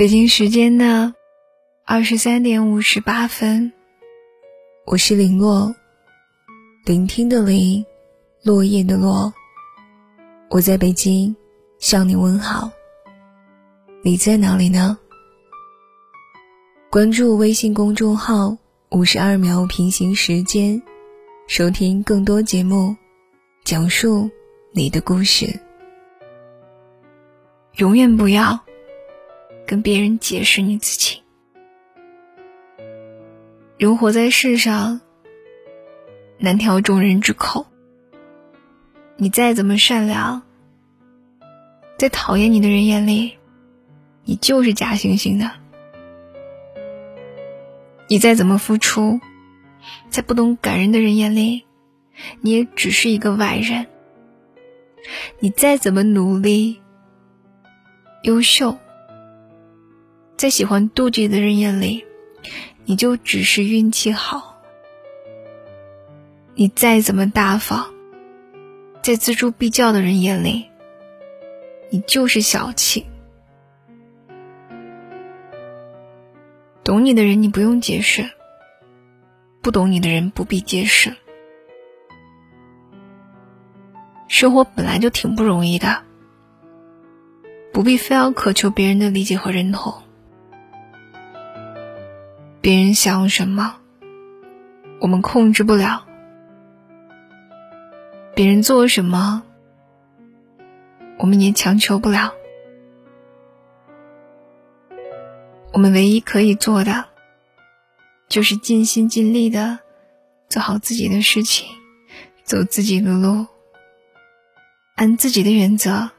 北京时间的二十三点五十八分，我是林落，聆听的林，落叶的落。我在北京向你问好，你在哪里呢？关注微信公众号“五十二秒平行时间”，收听更多节目，讲述你的故事。永远不要。跟别人解释你自己。人活在世上，难调众人之口。你再怎么善良，在讨厌你的人眼里，你就是假惺惺的；你再怎么付出，在不懂感人的人眼里，你也只是一个外人；你再怎么努力、优秀。在喜欢妒忌的人眼里，你就只是运气好；你再怎么大方，在锱铢必较的人眼里，你就是小气。懂你的人，你不用解释；不懂你的人，不必解释。生活本来就挺不容易的，不必非要渴求别人的理解和认同。别人想什么，我们控制不了；别人做什么，我们也强求不了。我们唯一可以做的，就是尽心尽力的做好自己的事情，走自己的路，按自己的原则，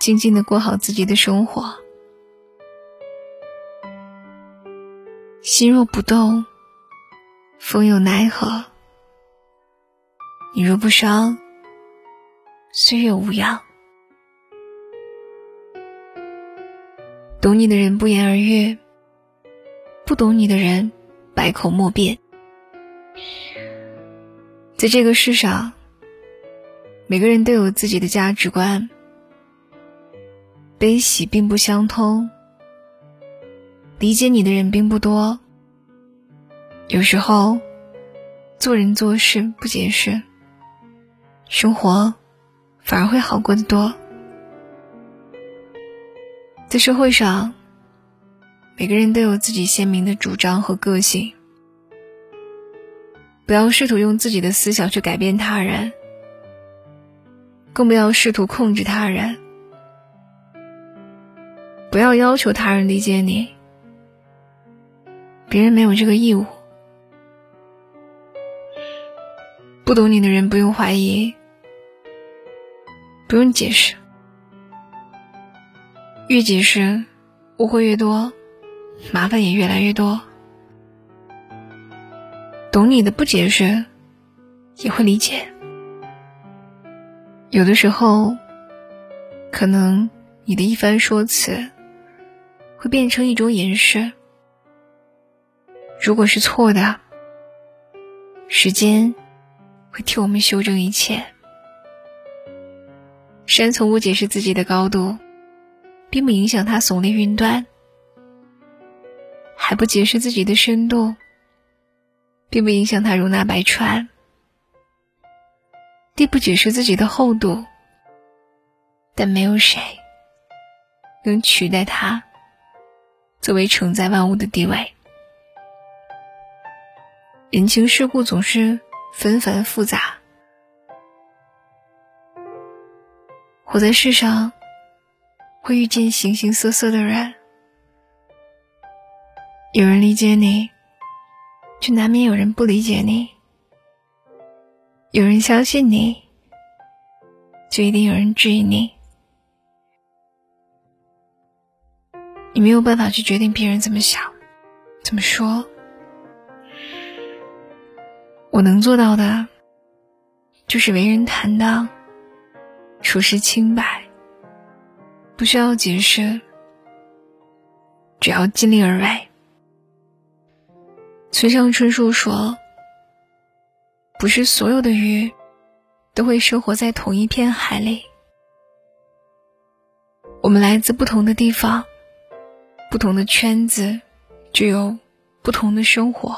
静静的过好自己的生活。心若不动，风又奈何？你若不伤，岁月无恙。懂你的人不言而喻，不懂你的人百口莫辩。在这个世上，每个人都有自己的价值观，悲喜并不相通。理解你的人并不多，有时候做人做事不解释，生活反而会好过得多。在社会上，每个人都有自己鲜明的主张和个性，不要试图用自己的思想去改变他人，更不要试图控制他人，不要要求他人理解你。别人没有这个义务。不懂你的人不用怀疑，不用解释。越解释，误会越多，麻烦也越来越多。懂你的不解释，也会理解。有的时候，可能你的一番说辞，会变成一种掩饰。如果是错的，时间会替我们修正一切。山从不解释自己的高度，并不影响它耸立云端；海不解释自己的深度，并不影响它容纳百川；地不解释自己的厚度，但没有谁能取代它作为承载万物的地位。人情世故总是纷繁复杂，活在世上会遇见形形色色的人，有人理解你，却难免有人不理解你；有人相信你，就一定有人质疑你。你没有办法去决定别人怎么想，怎么说。我能做到的，就是为人坦荡，处事清白，不需要解释，只要尽力而为。村上春树说：“不是所有的鱼都会生活在同一片海里，我们来自不同的地方，不同的圈子，就有不同的生活。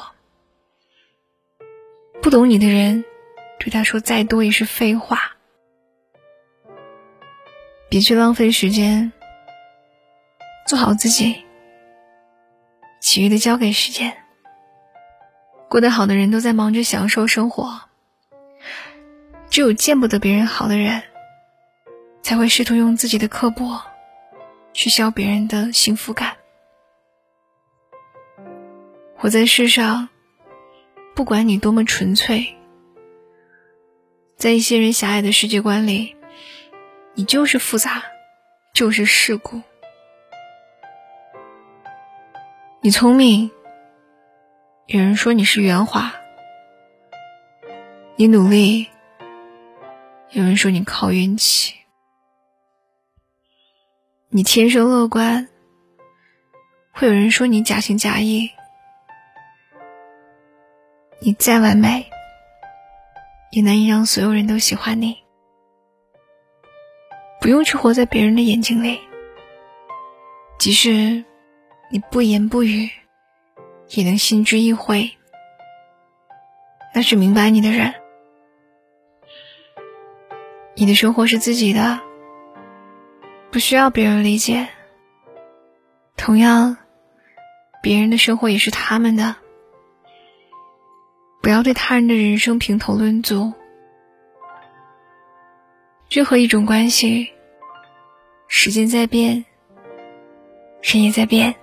懂你的人，对他说再多也是废话。别去浪费时间，做好自己，其余的交给时间。过得好的人都在忙着享受生活，只有见不得别人好的人，才会试图用自己的刻薄去消别人的幸福感。活在世上，不管你多么纯粹，在一些人狭隘的世界观里，你就是复杂，就是世故。你聪明。有人说你是圆滑，你努力；有人说你靠运气，你天生乐观；会有人说你假情假意。你再完美，也难以让所有人都喜欢你。不用去活在别人的眼睛里，即使你不言不语。也能心知意会，那是明白你的人。你的生活是自己的，不需要别人理解。同样，别人的生活也是他们的。不要对他人的人生评头论足。任何一种关系，时间在变，人也在变。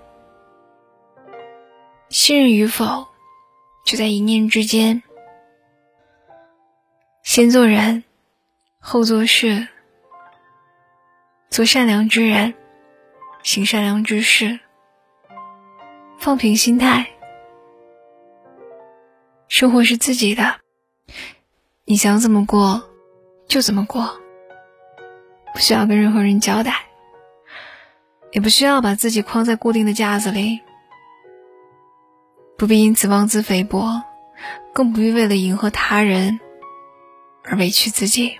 信任与否，就在一念之间。先做人，后做事，做善良之人，行善良之事，放平心态。生活是自己的，你想怎么过就怎么过，不需要跟任何人交代，也不需要把自己框在固定的架子里。不必因此妄自菲薄，更不必为了迎合他人而委屈自己。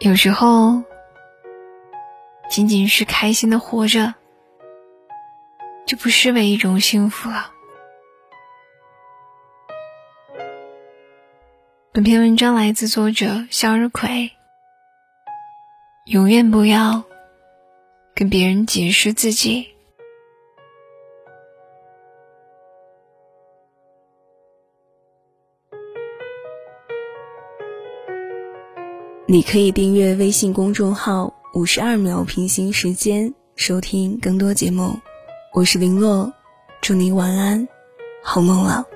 有时候，仅仅是开心的活着，就不失为一种幸福了。本篇文章来自作者向日葵。永远不要跟别人解释自己。你可以订阅微信公众号“五十二秒平行时间”，收听更多节目。我是林洛，祝你晚安，好梦了。